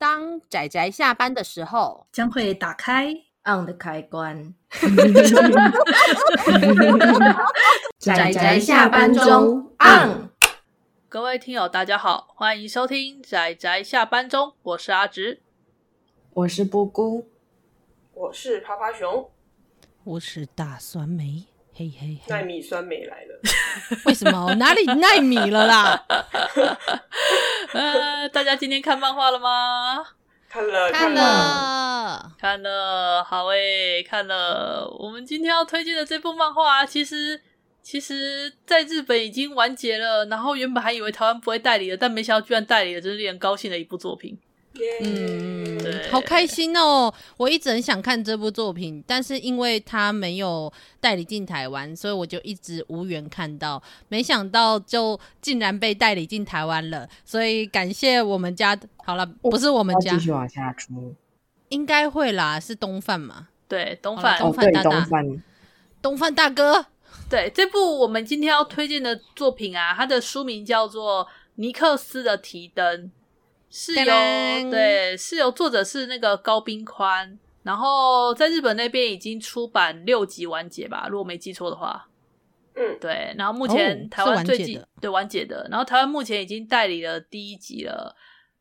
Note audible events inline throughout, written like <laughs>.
当仔仔下班的时候，将会打开 on 的开关。<laughs> 仔仔下班中 on。各位听友，大家好，欢迎收听仔仔下班中，我是阿直，我是布姑，我是趴趴熊，我是大酸梅。嘿嘿，奈米酸梅来了，<laughs> 为什么？哪里奈米了啦？<laughs> 呃，大家今天看漫画了吗？看了，看了，看了，好诶、欸，看了。我们今天要推荐的这部漫画，其实其实在日本已经完结了，然后原本还以为台湾不会代理了，但没想到居然代理了，真是令人高兴的一部作品。嗯，对，好开心哦！我一直很想看这部作品，但是因为它没有代理进台湾，所以我就一直无缘看到。没想到就竟然被代理进台湾了，所以感谢我们家。好了，不是我们家，继续往下出，应该会啦，是东贩嘛？对，东贩，东贩大大，东贩，东贩大哥。对，这部我们今天要推荐的作品啊，它的书名叫做《尼克斯的提灯》。是由对，是由作者是那个高滨宽，然后在日本那边已经出版六集完结吧，如果没记错的话。嗯，对，然后目前台湾最近、哦、对完结的，然后台湾目前已经代理了第一集了。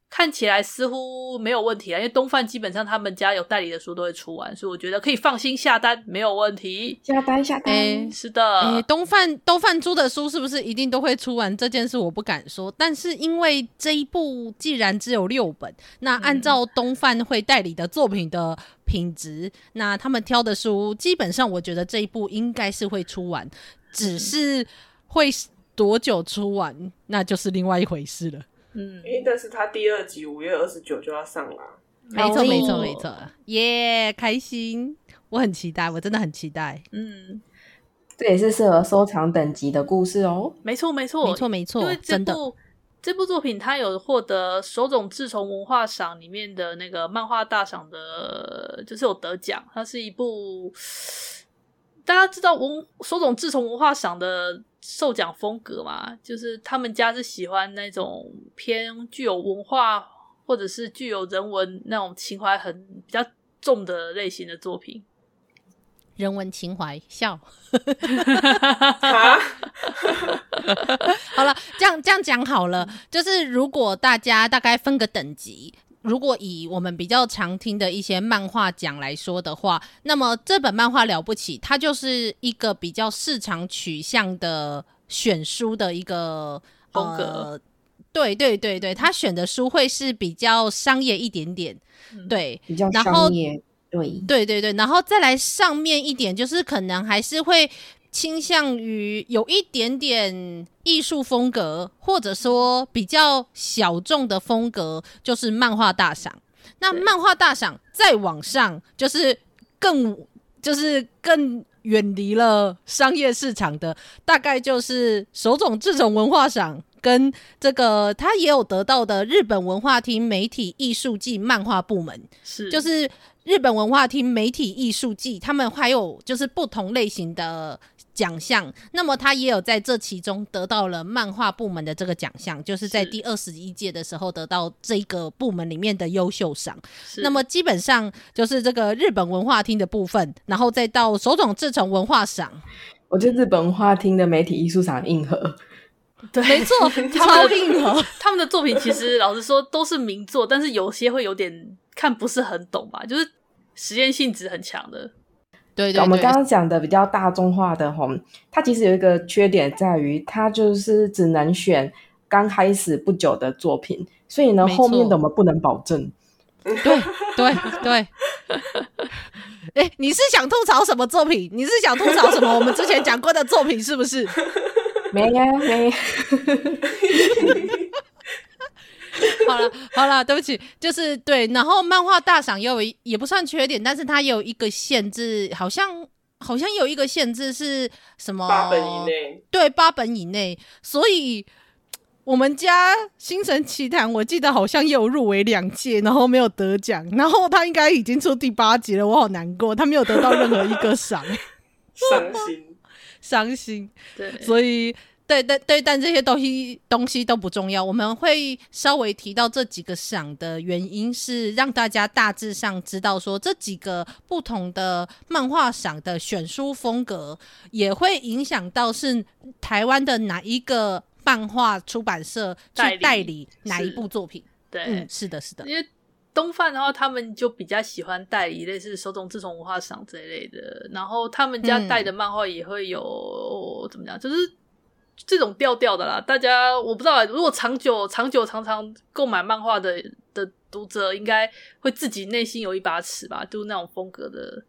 看起来似乎没有问题啊，因为东贩基本上他们家有代理的书都会出完，所以我觉得可以放心下单，没有问题。下单下单，欸、是的。欸、东贩东贩出的书是不是一定都会出完？这件事我不敢说，但是因为这一部既然只有六本，那按照东贩会代理的作品的品质，嗯、那他们挑的书基本上，我觉得这一部应该是会出完，只是会多久出完，那就是另外一回事了。嗯，因为但是他第二集五月二十九就要上了，没错没错没错，耶，开心，我很期待，我真的很期待，嗯，这也是适合收藏等级的故事哦，没错没错。没错没错，因为这部真的。这部作品它有获得手冢治虫文化赏里面的那个漫画大赏的，就是有得奖，它是一部大家知道文手冢治虫文化赏的。授奖风格嘛，就是他们家是喜欢那种偏具有文化或者是具有人文那种情怀很比较重的类型的作品。人文情怀笑，<laughs> 好了，这样这样讲好了，就是如果大家大概分个等级。如果以我们比较常听的一些漫画奖来说的话，那么这本漫画了不起，它就是一个比较市场取向的选书的一个风格。呃，对对对对，他选的书会是比较商业一点点，嗯、对，比较商业，对对对对，然后再来上面一点，就是可能还是会。倾向于有一点点艺术风格，或者说比较小众的风格，就是漫画大赏。那漫画大赏再往上，就是更就是更远离了商业市场的，大概就是手冢这种文化赏跟这个他也有得到的日本文化厅媒体艺术季漫画部门，是。就是日本文化厅媒体艺术季，他们还有就是不同类型的。奖项，那么他也有在这其中得到了漫画部门的这个奖项，就是在第二十一届的时候得到这个部门里面的优秀赏。那么基本上就是这个日本文化厅的部分，然后再到手冢治虫文化赏。我觉得日本文化厅的媒体艺术赏硬核，对，没错，<laughs> 超硬核。他们的作品其实老实说都是名作，但是有些会有点看不是很懂吧，就是实验性质很强的。对，对，对，我们刚刚讲的比较大众化的齁，它其实有一个缺点在于，它就是只能选刚开始不久的作品，所以呢，后面的我们不能保证。对对对。哎、<laughs> 欸，你是想吐槽什么作品？你是想吐槽什么？我们之前讲过的作品是不是？<laughs> 没呀，没。<laughs> 好了好了，对不起，就是对。然后漫画大赏也有也不算缺点，但是它有一个限制，好像好像有一个限制是什么？八本以内。对，八本以内。所以我们家星神奇谭，我记得好像也有入围两届，然后没有得奖。然后他应该已经出第八集了，我好难过，他没有得到任何一个赏，<laughs> 伤心，<laughs> 伤心。对，所以。对对对，但这些东西东西都不重要。我们会稍微提到这几个赏的原因，是让大家大致上知道说，这几个不同的漫画赏的选书风格，也会影响到是台湾的哪一个漫画出版社去代理哪一部作品。对，嗯，是的，是的。因为东贩的话，他们就比较喜欢代理类似手冢治虫文化赏这一类的，然后他们家带的漫画也会有、嗯、怎么讲，就是。这种调调的啦，大家我不知道，如果长久、长久、常常购买漫画的的读者，应该会自己内心有一把尺吧，就是那种风格的。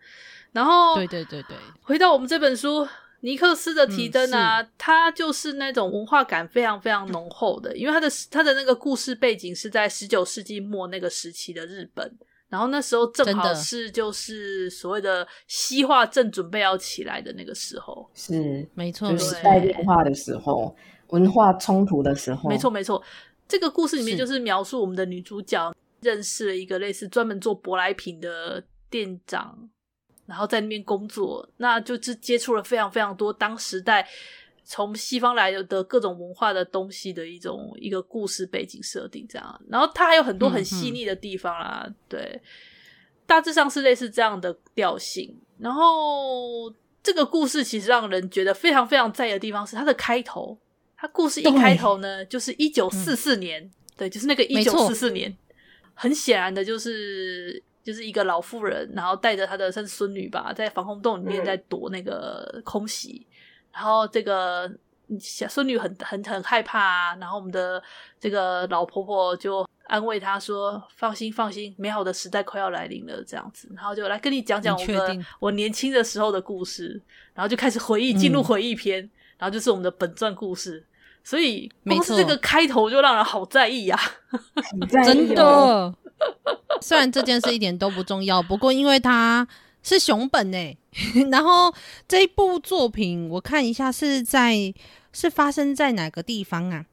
然后，对对对对，回到我们这本书，尼克斯的提灯啊，它、嗯、就是那种文化感非常非常浓厚的，因为它的它的那个故事背景是在十九世纪末那个时期的日本。然后那时候正好是就是所谓的西化正准备要起来的那个时候，是没错，就是时代变化的时候，文化冲突的时候，没错没错。这个故事里面就是描述我们的女主角认识了一个类似专门做舶来品的店长，然后在那边工作，那就是接触了非常非常多当时代。从西方来的各种文化的东西的一种一个故事背景设定，这样，然后它还有很多很细腻的地方啦，嗯嗯对，大致上是类似这样的调性。然后这个故事其实让人觉得非常非常在意的地方是它的开头，它故事一开头呢，就是一九四四年，嗯，对，就是那个一九四四年，很显然的就是就是一个老妇人，然后带着她的算是孙女吧，在防空洞里面在躲那个空袭。然后这个小孙女很很很害怕啊，然后我们的这个老婆婆就安慰她说：“放心放心，美好的时代快要来临了。”这样子，然后就来跟你讲讲我的我年轻的时候的故事，然后就开始回忆，进入回忆篇，嗯，然后就是我们的本传故事。所以光是这个开头就让人好在意呀，啊，真的。<laughs> 虽然这件事一点都不重要，不过因为它。是熊本诶，<laughs> 然后这一部作品我看一下是在是发生在哪个地方啊？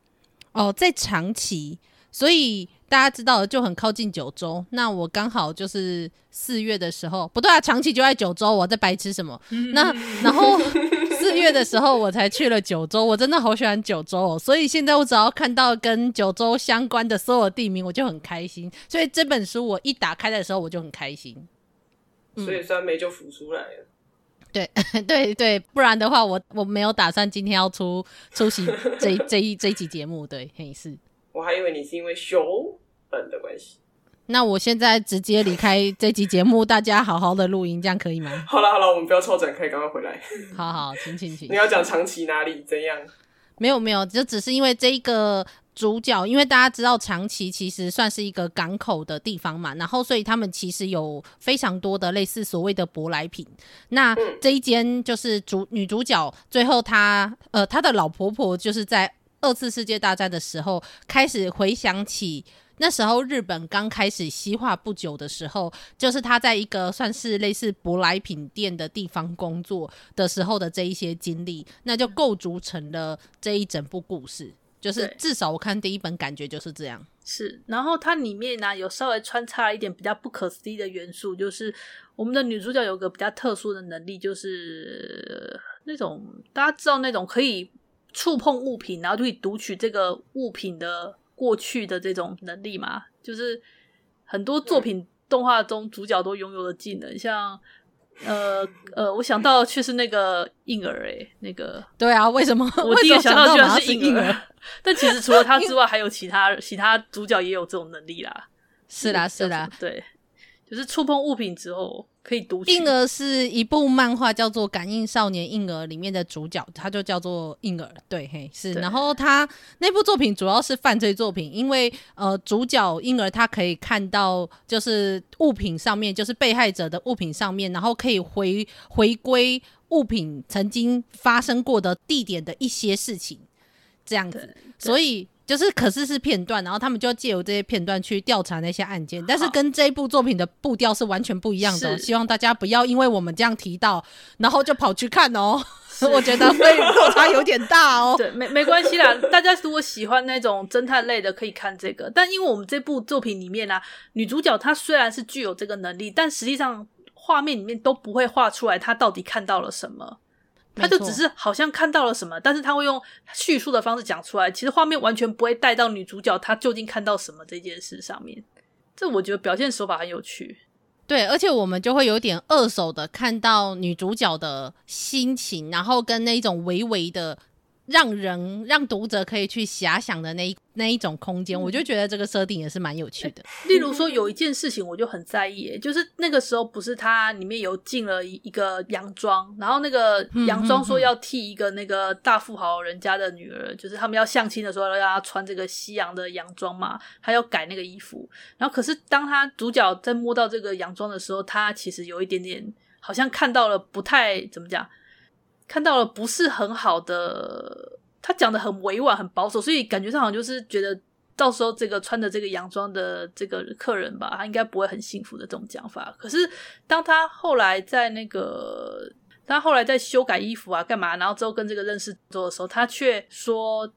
哦，在长崎，所以大家知道就很靠近九州。那我刚好就是四月的时候，不对啊，长崎就在九州，我在白痴什么？那然后四月的时候我才去了九州，我真的好喜欢九州哦。所以现在我只要看到跟九州相关的所有地名，我就很开心。所以这本书我一打开的时候，我就很开心。所以酸梅就浮出来了。嗯、<laughs> 对对对，不然的话我，我我没有打算今天要出出席这一这一这一集节目。对，嘿是。我还以为你是因为熊本的关系。那我现在直接离开这集节目，大家好好的录音，这样可以吗？好了好了，我们不要超展开，赶快回来。好好，请请请。你要讲长期哪里怎样？没有没有，就只是因为这一个。主角，因为大家知道长崎其实算是一个港口的地方嘛，然后所以他们其实有非常多的类似所谓的舶来品。那这一间就是主女主角，最后她呃她的老婆婆就是在二次世界大战的时候开始回想起那时候日本刚开始西化不久的时候，就是他在一个算是类似舶来品店的地方工作的时候的这一些经历，那就构筑成了这一整部故事。就是至少我看第一本感觉就是这样，是。然后它里面呢、啊、有稍微穿插了一点比较不可思议的元素，就是我们的女主角有个比较特殊的能力，就是那种大家知道那种可以触碰物品，然后就可以读取这个物品的过去的这种能力嘛。就是很多作品动画中主角都拥有的技能，像。呃呃，我想到却是那个婴儿诶，那个 <laughs> 对啊，为什么 <laughs> 我第一个想到居然是婴儿？<laughs> 但其实除了他之外，还有其他其他主角也有这种能力啦。是啦是啦，对，就是触碰物品之后。可以读。婴儿是一部漫画，叫做《感应少年婴儿》里面的主角，他就叫做婴儿。对，嘿，是。然后他那部作品主要是犯罪作品，因为呃，主角婴儿他可以看到，就是物品上面，就是被害者的物品上面，然后可以回回归物品曾经发生过的地点的一些事情，这样子。所以。就是，可是是片段，然后他们就借由这些片段去调查那些案件，但是跟这一部作品的步调是完全不一样的哦。希望大家不要因为我们这样提到，然后就跑去看哦。<laughs> 我觉得会落差有点大哦。对，没没关系啦，大家如果喜欢那种侦探类的，可以看这个。但因为我们这部作品里面啊，女主角她虽然是具有这个能力，但实际上画面里面都不会画出来她到底看到了什么。他就只是好像看到了什么，但是他会用叙述的方式讲出来，其实画面完全不会带到女主角她究竟看到什么这件事上面。这我觉得表现手法很有趣。对，而且我们就会有点二手的看到女主角的心情，然后跟那一种微微的。让人让读者可以去遐想的那一那一种空间，我就觉得这个设定也是蛮有趣的。<laughs> 例如说，有一件事情我就很在意，就是那个时候不是他里面有进了一个洋装，然后那个洋装说要替一个那个大富豪人家的女儿，就是他们要相亲的时候要让她穿这个西洋的洋装嘛，他要改那个衣服。然后可是当他主角在摸到这个洋装的时候，他其实有一点点好像看到了不太怎么讲。看到了不是很好的，他讲的很委婉、很保守，所以感觉上好像就是觉得到时候这个穿着这个洋装的这个客人吧，他应该不会很幸福的这种讲法。可是当他后来在那个，他后来在修改衣服啊，干嘛，然后之后跟这个认识做的时候，他却说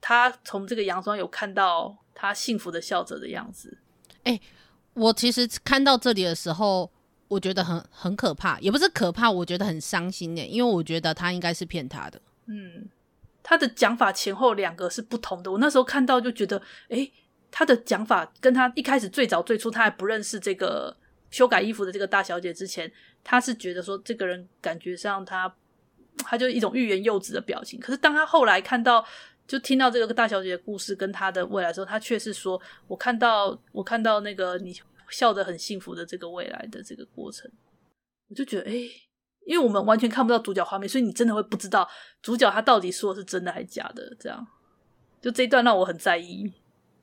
他从这个洋装有看到他幸福的笑着的样子。哎、我其实看到这里的时候。我觉得很很可怕，也不是可怕，我觉得很伤心耶，因为我觉得他应该是骗他的。嗯，他的讲法前后两个是不同的。我那时候看到就觉得，诶，他的讲法跟他一开始最早最初他还不认识这个修改衣服的这个大小姐之前，他是觉得说这个人感觉上他他就一种欲言又止的表情。可是当他后来看到，就听到这个大小姐的故事跟他的未来的时候，他却是说，我看到我看到那个你。笑得很幸福的这个未来的这个过程，我就觉得，哎、欸，因为我们完全看不到主角画面，所以你真的会不知道主角他到底说的是真的还是假的。这样，就这一段让我很在意。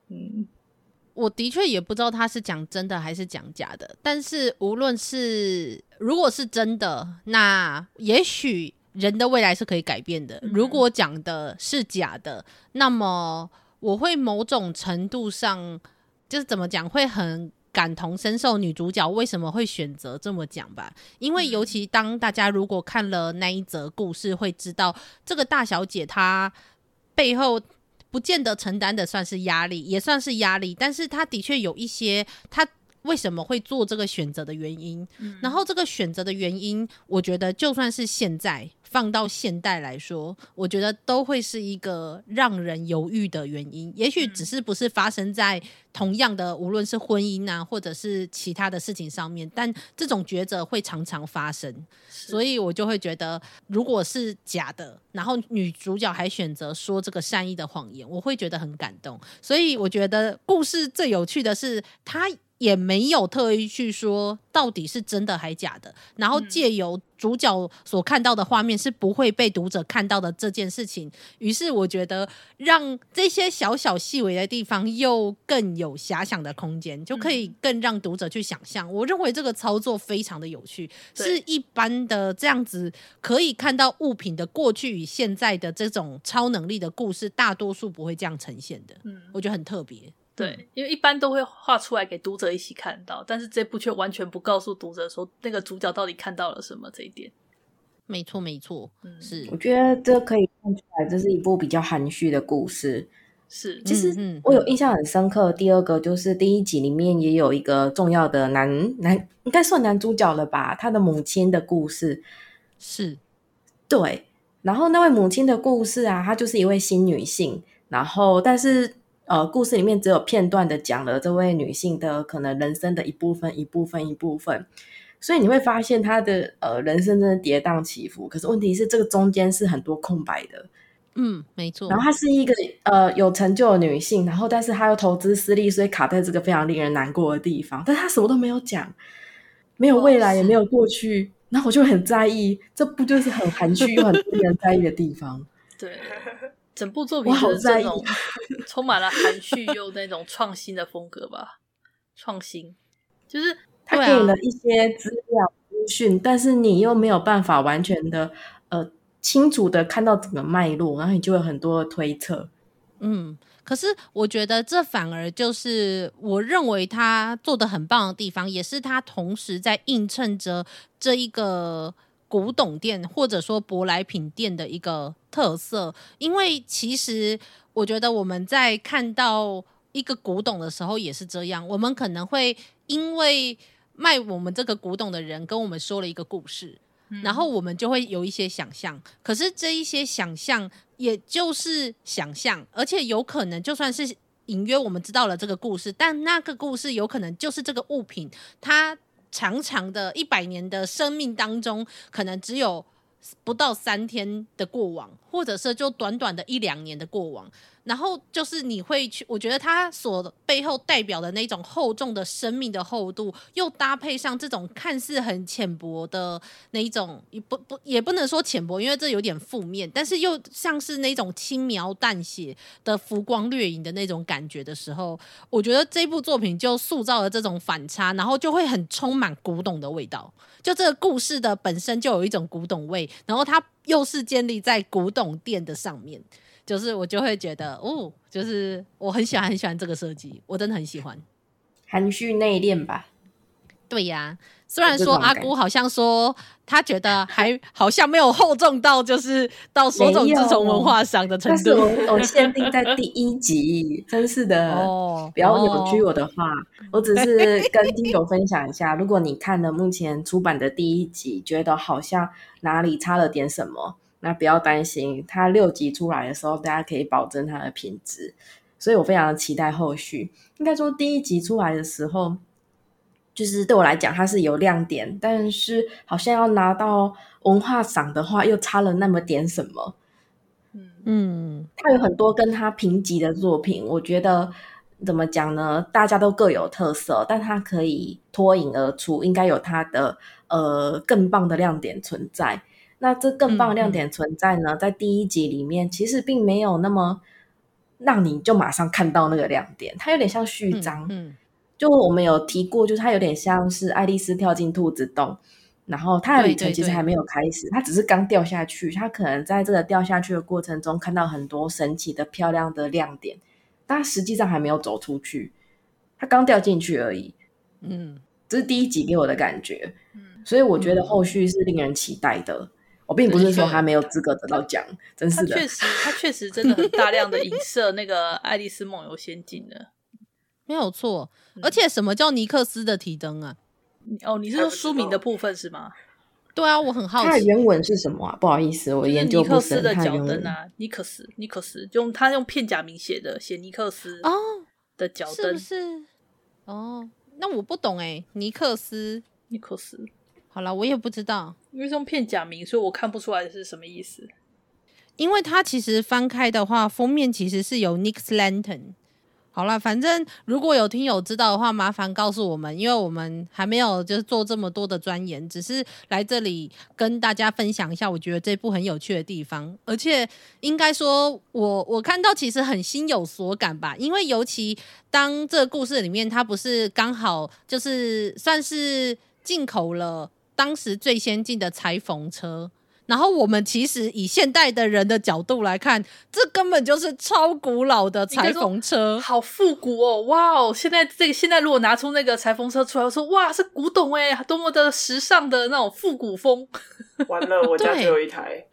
嗯，我的确也不知道他是讲真的还是讲假的。但是无论是如果是真的，那也许人的未来是可以改变的。如果讲的是假的，那么我会某种程度上就是怎么讲，会很。感同身受，女主角为什么会选择这么讲吧？因为尤其当大家如果看了那一则故事，会知道这个大小姐她背后不见得承担的算是压力，也算是压力，但是她的确有一些她为什么会做这个选择的原因。然后这个选择的原因，我觉得就算是现在。放到现代来说，我觉得都会是一个让人犹豫的原因。也许只是不是发生在同样的，无论是婚姻啊，或者是其他的事情上面，但这种抉择会常常发生。所以我就会觉得，如果是假的，然后女主角还选择说这个善意的谎言，我会觉得很感动。所以我觉得故事最有趣的是，他也没有特意去说到底是真的还假的，然后借由主角所看到的画面是不会被读者看到的这件事情，于是我觉得让这些小小细微的地方又更有遐想的空间，就可以更让读者去想象。我认为这个操作非常的有趣，是一般的这样子可以看到物品的过去与现在的这种超能力的故事，大多数不会这样呈现的。嗯，我觉得很特别。对，因为一般都会画出来给读者一起看到，但是这部却完全不告诉读者说那个主角到底看到了什么这一点。没错，没错，嗯，是。我觉得这可以看出来，这是一部比较含蓄的故事。是，其实我有印象很深刻。第二个就是第一集里面也有一个重要的男男，应该算男主角了吧？他的母亲的故事是，对。然后那位母亲的故事啊，她就是一位新女性，然后但是。呃，故事里面只有片段的讲了这位女性的可能人生的一部分、一部分、一部分，所以你会发现她的呃人生真的跌宕起伏。可是问题是，这个中间是很多空白的。嗯，没错。然后她是一个呃有成就的女性，然后但是她又投资失利，所以卡在这个非常令人难过的地方。但她什么都没有讲，没有未来，也没有过去。然后我就很在意，这不就是很含蓄又很令人在意的地方？<laughs> 对。整部作品就是这种 <laughs> 充满了含蓄又那种创新的风格吧，创新就是他给了一些资料资讯，但是你又没有办法完全的呃清楚的看到整个脉络，然后你就有很多的推测。嗯，可是我觉得这反而就是我认为他做的很棒的地方，也是他同时在映衬着这一个。古董店或者说舶来品店的一个特色，因为其实我觉得我们在看到一个古董的时候也是这样，我们可能会因为卖我们这个古董的人跟我们说了一个故事，然后我们就会有一些想象。可是这一些想象，也就是想象，而且有可能就算是隐约我们知道了这个故事，但那个故事有可能就是这个物品，它长长的一百年的生命当中，可能只有不到三天的过往，或者是就短短的一两年的过往。然后就是你会去，我觉得它所背后代表的那种厚重的生命的厚度，又搭配上这种看似很浅薄的那一种，也不不也不能说浅薄，因为这有点负面，但是又像是那种轻描淡写的浮光掠影的那种感觉的时候，我觉得这部作品就塑造了这种反差，然后就会很充满古董的味道。就这个故事的本身就有一种古董味，然后它又是建立在古董店的上面。就是我就会觉得，哦，就是我很喜欢很喜欢这个设计，我真的很喜欢。含蓄内敛吧？对呀，虽然说阿姑好像说她觉得还好像没有厚重到，就是到手冢治虫文化上的程度。我我限定在第一集，真是的，哦、不要扭曲我的话。哦、我只是 <laughs> 跟听友分享一下，如果你看了目前出版的第一集，觉得好像哪里差了点什么。那不要担心，它六集出来的时候，大家可以保证它的品质，所以我非常期待后续。应该说第一集出来的时候，就是对我来讲它是有亮点，但是好像要拿到文化赏的话，又差了那么点什么。嗯，它有很多跟它平级的作品，我觉得怎么讲呢？大家都各有特色，但它可以脱颖而出，应该有它的呃更棒的亮点存在。那这更棒的亮点存在呢，嗯嗯，在第一集里面，其实并没有那么让你就马上看到那个亮点，它有点像序章。嗯，嗯，就我们有提过，就是它有点像是爱丽丝跳进兔子洞，然后它的旅程其实还没有开始，它只是刚掉下去，它可能在这个掉下去的过程中看到很多神奇的、漂亮的亮点，但它实际上还没有走出去，它刚掉进去而已。嗯，这是第一集给我的感觉。嗯，所以我觉得后续是令人期待的。我并不是说他没有资格得到奖，真是的。确实，<laughs> 他确实真的很大量的影射那个《爱丽丝梦游仙境》的，<laughs> 没有错。而且，什么叫尼克斯的提灯啊？哦，你是说书名的部分是吗？对啊，我很好奇。它的原文是什么啊？不好意思，我研究不深。尼克斯的脚灯啊，尼克斯，尼克斯，用他用片假名写的，写尼克斯哦的脚灯，是不是？哦，那我不懂哎，尼克斯，尼克斯。好了，我也不知道，因为这种片假名，所以我看不出来是什么意思。因为它其实翻开的话，封面其实是有 Nick Lantern。好了，反正如果有听友知道的话，麻烦告诉我们，因为我们还没有就是做这么多的钻研，只是来这里跟大家分享一下，我觉得这部很有趣的地方。而且应该说我我看到其实很心有所感吧，因为尤其当这个故事里面，它不是刚好就是算是进口了。当时最先进的裁缝车，然后我们其实以现代的人的角度来看，这根本就是超古老的裁缝车，好复古哦！哇哦，现在这个现在如果拿出那个裁缝车出来，我说哇，是古董哎，多么的时尚的那种复古风。完了，我家只有一台，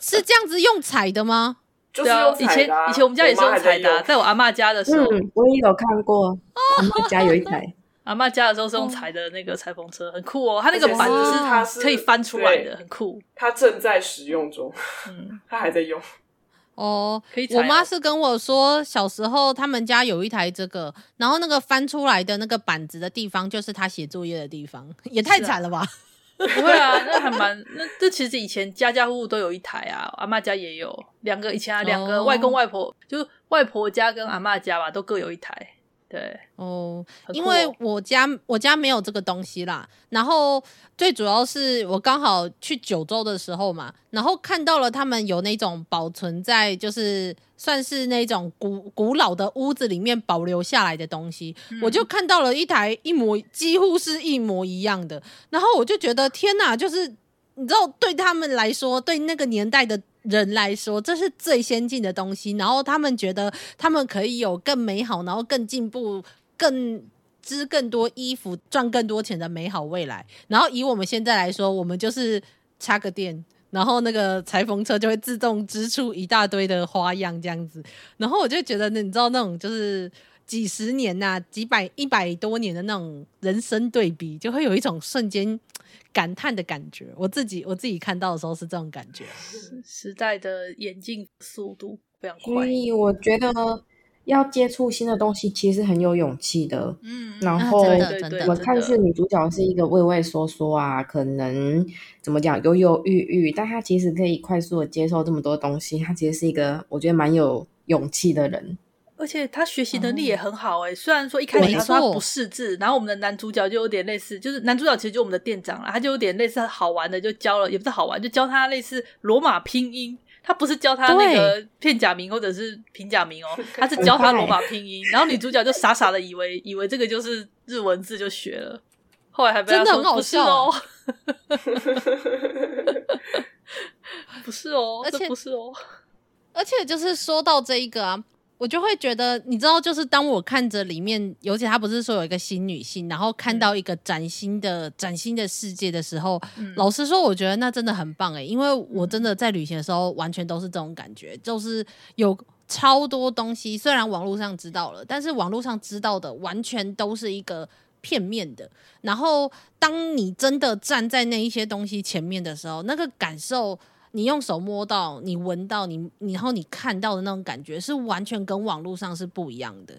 是这样子用踩的吗？就是用以前以前我们家也是用踩的，在我阿妈家的时候，嗯，我也有看过，阿嬷家有一台。阿嬷家的时候是用踩的那个裁缝车，很酷哦。它那个板子是它是可以翻出来的，很酷。它正在使用中，嗯，<laughs> 它还在用。哦，可以。我妈是跟我说，小时候他们家有一台这个，然后那个翻出来的那个板子的地方，就是他写作业的地方，<laughs> 也太惨了吧？不会啊，<laughs> 那还蛮那这其实以前家家户户都有一台啊，阿嬷家也有两个，以前啊两个外公外婆，就外婆家跟阿嬷家吧，都各有一台。对哦，因为我家我家没有这个东西啦。然后最主要是我刚好去九州的时候嘛，然后看到了他们有那种保存在就是算是那种古古老的屋子里面保留下来的东西，嗯、我就看到了一台一模几乎是一模一样的，然后我就觉得天哪，就是你知道对他们来说，对那个年代的。人来说，这是最先进的东西，然后他们觉得他们可以有更美好，然后更进步、更织更多衣服、赚更多钱的美好未来。然后以我们现在来说，我们就是插个电，然后那个裁缝车就会自动织出一大堆的花样这样子。然后我就觉得，你知道那种就是几十年呐、啊，几百一百多年的那种人生对比，就会有一种瞬间感叹的感觉。我自己我自己看到的时候是这种感觉，时代的演进速度非常快。所以我觉得要接触新的东西，其实很有勇气的。嗯，然后我看是女主角是一个畏畏缩缩啊，可能怎么讲犹犹豫豫，但她其实可以快速的接受这么多东西。她其实是一个我觉得蛮有勇气的人。而且他学习能力也很好哎、欸，虽然说一开始他说他不识字，然后我们的男主角就有点类似，就是男主角其实就我们的店长了，他就有点类似好玩的，就教了，也不是好玩，就教他类似罗马拼音，他不是教他那个片假名或者是平假名哦，他是教他罗马拼音，然后女主角就傻傻的以为以为这个就是日文字就学了，后来还被他说真的很好笑哦，<laughs> 不是哦，而且不是哦，而且就是说到这一个啊。我就会觉得，你知道，就是当我看着里面，尤其他不是说有一个新女性，然后看到一个崭新的、崭新的世界的时候，嗯、老实说，我觉得那真的很棒诶，因为我真的在旅行的时候，完全都是这种感觉，就是有超多东西，虽然网络上知道了，但是网络上知道的完全都是一个片面的。然后，当你真的站在那一些东西前面的时候，那个感受。你用手摸到，你闻到，你然后你看到的那种感觉是完全跟网络上是不一样的。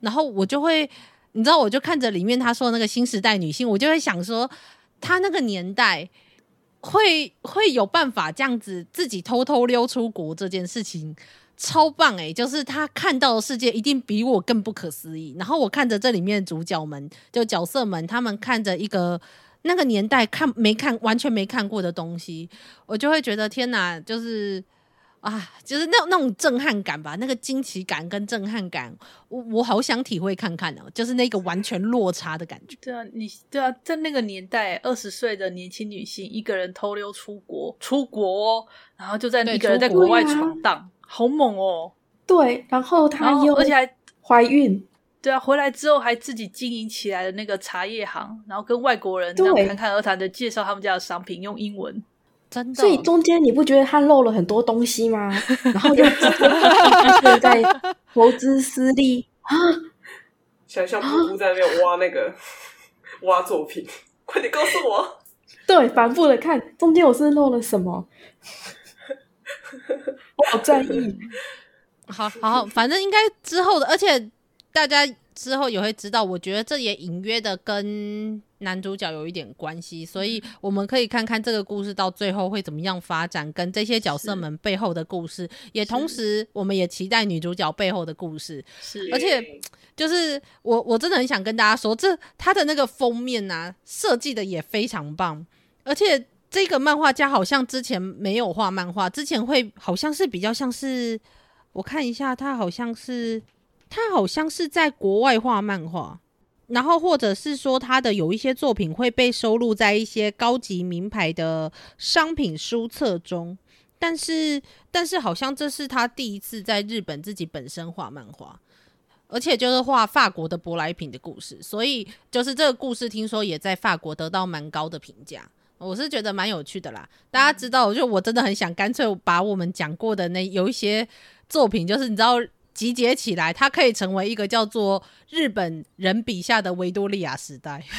然后我就会，你知道，我就看着里面他说的那个新时代女性，我就会想说，他那个年代会会有办法这样子自己偷偷溜出国这件事情，超棒诶，就是他看到的世界一定比我更不可思议。然后我看着这里面主角们，就角色们，他们看着一个。那个年代看没看完全没看过的东西，我就会觉得天哪，就是啊，就是那那种震撼感吧，那个惊奇感跟震撼感，我我好想体会看看哦，就是那个完全落差的感觉。对啊，你对啊，在那个年代，二十岁的年轻女性一个人偷溜出国，出国哦，然后就在一个人在国外闯荡，啊、好猛哦。对，然后她又而且还怀孕。对啊，回来之后还自己经营起来的那个茶叶行，然后跟外国人这样侃侃而谈的介绍他们家的商品，用英文，真的。所以中间你不觉得他漏了很多东西吗？然后又 <laughs> 在投资私利啊，<laughs> 想象姑姑在那边挖那个挖作品，快点告诉我。对，反复的看中间我是漏了什么，<laughs> 我好在意。好好，反正应该之后的，而且。大家之后也会知道，我觉得这也隐约的跟男主角有一点关系，所以我们可以看看这个故事到最后会怎么样发展，跟这些角色们背后的故事，也同时我们也期待女主角背后的故事。是，而且就是我我真的很想跟大家说，这他的那个封面啊，设计的也非常棒，而且这个漫画家好像之前没有画漫画，之前会好像是比较像是，我看一下，他好像是。他好像是在国外画漫画，然后或者是说他的有一些作品会被收录在一些高级名牌的商品书册中，但是但是好像这是他第一次在日本自己本身画漫画，而且就是画法国的舶来品的故事，所以就是这个故事听说也在法国得到蛮高的评价，我是觉得蛮有趣的啦。大家知道，就我真的很想干脆把我们讲过的那有一些作品，就是你知道。集结起来，它可以成为一个叫做日本人笔下的维多利亚时代。<laughs>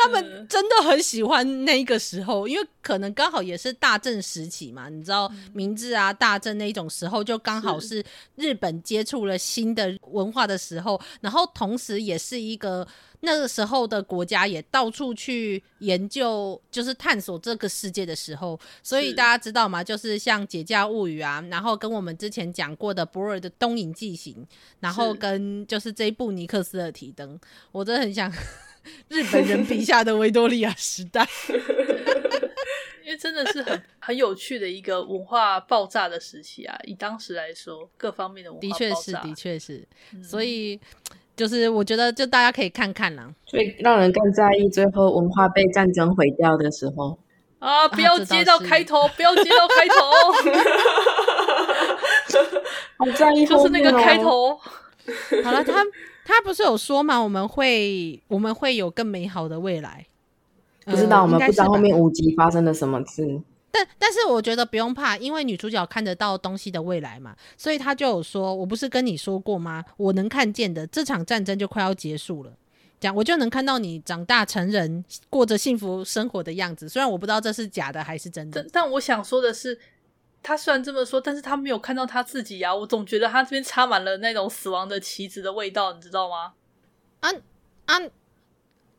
他们真的很喜欢那个时候，因为可能刚好也是大正时期嘛，你知道明治啊、大正那种时候，就刚好是日本接触了新的文化的时候，然后同时也是一个那个时候的国家也到处去研究，就是探索这个世界的时候，所以大家知道吗？就是像《解假物语》啊，然后跟我们之前讲过的博尔的《东瀛记行》，然后跟就是这一部《尼克斯的提灯》，我真的很想。<laughs> 日本人笔下的维多利亚时代，<laughs> 因为真的是很很有趣的一个文化爆炸的时期啊！以当时来说，各方面的文化爆炸，的确是，的确是。所以，就是我觉得，就大家可以看看啦。所以，让人更在意最后文化被战争毁掉的时候啊！不要接到开头，不要接到开头，<laughs> 好在意，就是那个开头。好了，他。他不是有说吗？我们会我们会有更美好的未来。不知道、嗯、我们不知道后面五集发生了什么事。但但但是我觉得不用怕，因为女主角看得到东西的未来嘛，所以她就有说：“我不是跟你说过吗？我能看见的，这场战争就快要结束了，这样我就能看到你长大成人，过着幸福生活的样子。虽然我不知道这是假的还是真的，但但我想说的是，他虽然这么说，但是他没有看到他自己呀、啊。我总觉得他这边插满了那种死亡的旗子的味道，你知道吗？啊啊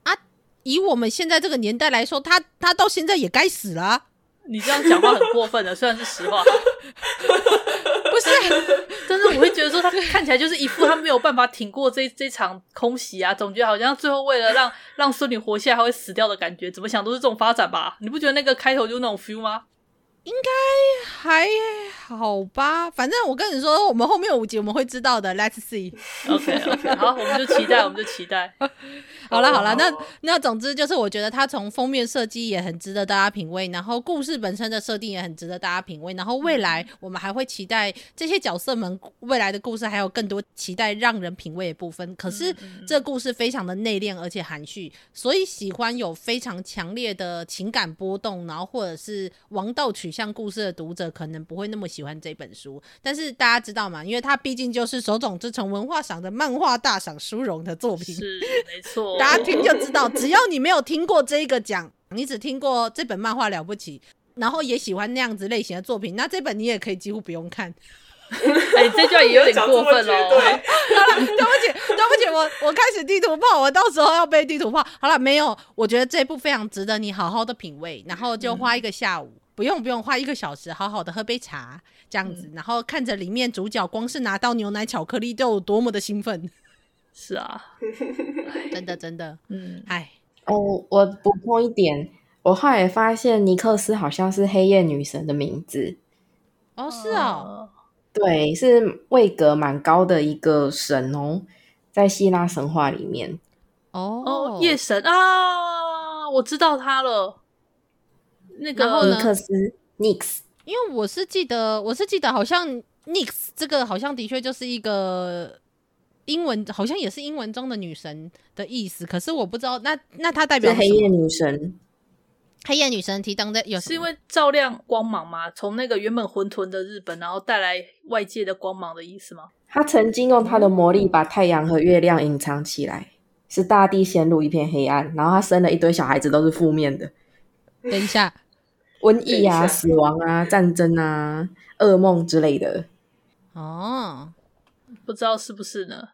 啊！”以我们现在这个年代来说，他他到现在也该死了啊。你这样讲话很过分的，<laughs> 虽然是实话。<laughs> 不是，但是我会觉得说他看起来就是一副他没有办法挺过这这场空袭啊，总觉得好像最后为了让让孙女活下来，还会死掉的感觉。怎么想都是这种发展吧？你不觉得那个开头就那种 feel 吗？应该还好吧，反正我跟你说，我们后面五集我们会知道的。Let's see。OK OK，好，我们就期待，我们就期待。好了好了，那那总之就是，我觉得它从封面设计也很值得大家品味，然后故事本身的设定也很值得大家品味，然后未来我们还会期待这些角色们未来的故事还有更多期待让人品味的部分。可是这故事非常的内敛而且含蓄，所以喜欢有非常强烈的情感波动，然后或者是王道取向故事的读者可能不会那么喜欢这本书。但是大家知道嘛？因为它毕竟就是手冢治虫文化赏的漫画大赏殊荣的作品，是没错。大家听就知道，只要你没有听过这一个奖，你只听过这本漫画了不起，然后也喜欢那样子类型的作品，那这本你也可以几乎不用看。<laughs> 哎、欸，这句话也有点过分哦。<laughs> 对，好了，对不起，对不起，我我开始地图炮，我到时候要背地图炮。好了，没有，我觉得这部非常值得你好好的品味，然后就花一个下午，嗯、不用不用花一个小时，好好的喝杯茶这样子，嗯、然后看着里面主角光是拿到牛奶巧克力都有多么的兴奋。是啊，<laughs> 真的真的，嗯，哎，哦，我补充一点，我后来发现尼克斯好像是黑夜女神的名字。哦，是啊、哦，对，是位格蛮高的一个神哦，在希腊神话里面。哦哦，夜神啊，我知道他了。那个尼克斯，Nix，因为我是记得，我是记得，好像 Nix 这个好像的确就是一个。英文好像也是英文中的女神的意思，可是我不知道那那它代表黑夜女神。黑夜女神提灯的有是因为照亮光芒吗？从那个原本混沌的日本，然后带来外界的光芒的意思吗？她曾经用她的魔力把太阳和月亮隐藏起来，使大地陷入一片黑暗。然后她生了一堆小孩子，都是负面的。等一下，<laughs> 瘟疫啊，死亡啊，战争啊，噩梦之类的。哦，不知道是不是呢？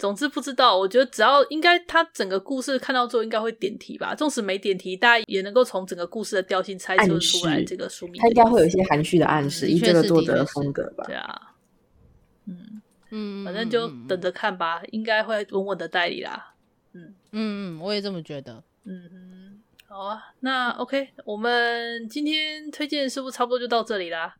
总之不知道，我觉得只要应该他整个故事看到之后应该会点题吧，纵使没点题，大家也能够从整个故事的调性猜测出来这个书名。他应该会有一些含蓄的暗示，以这个作者的风格吧。对啊，嗯嗯，反正就等着看吧，应该会稳稳的代理啦。嗯嗯嗯，我也这么觉得。嗯嗯，好啊，那 OK，我们今天推荐是不是差不多就到这里啦？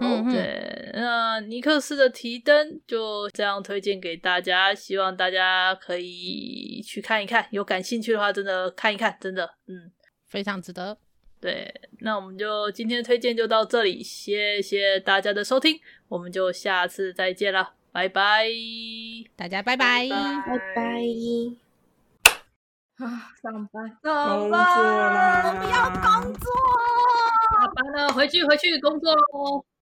嗯，对，那尼克斯的提灯就这样推荐给大家，希望大家可以去看一看，有感兴趣的话，真的看一看，真的，嗯，非常值得。对，那我们就今天推荐就到这里，谢谢大家的收听，我们就下次再见了，拜拜，大家拜拜，拜拜。啊，上班，上班，我不要工作，下班了，回去回去工作喽。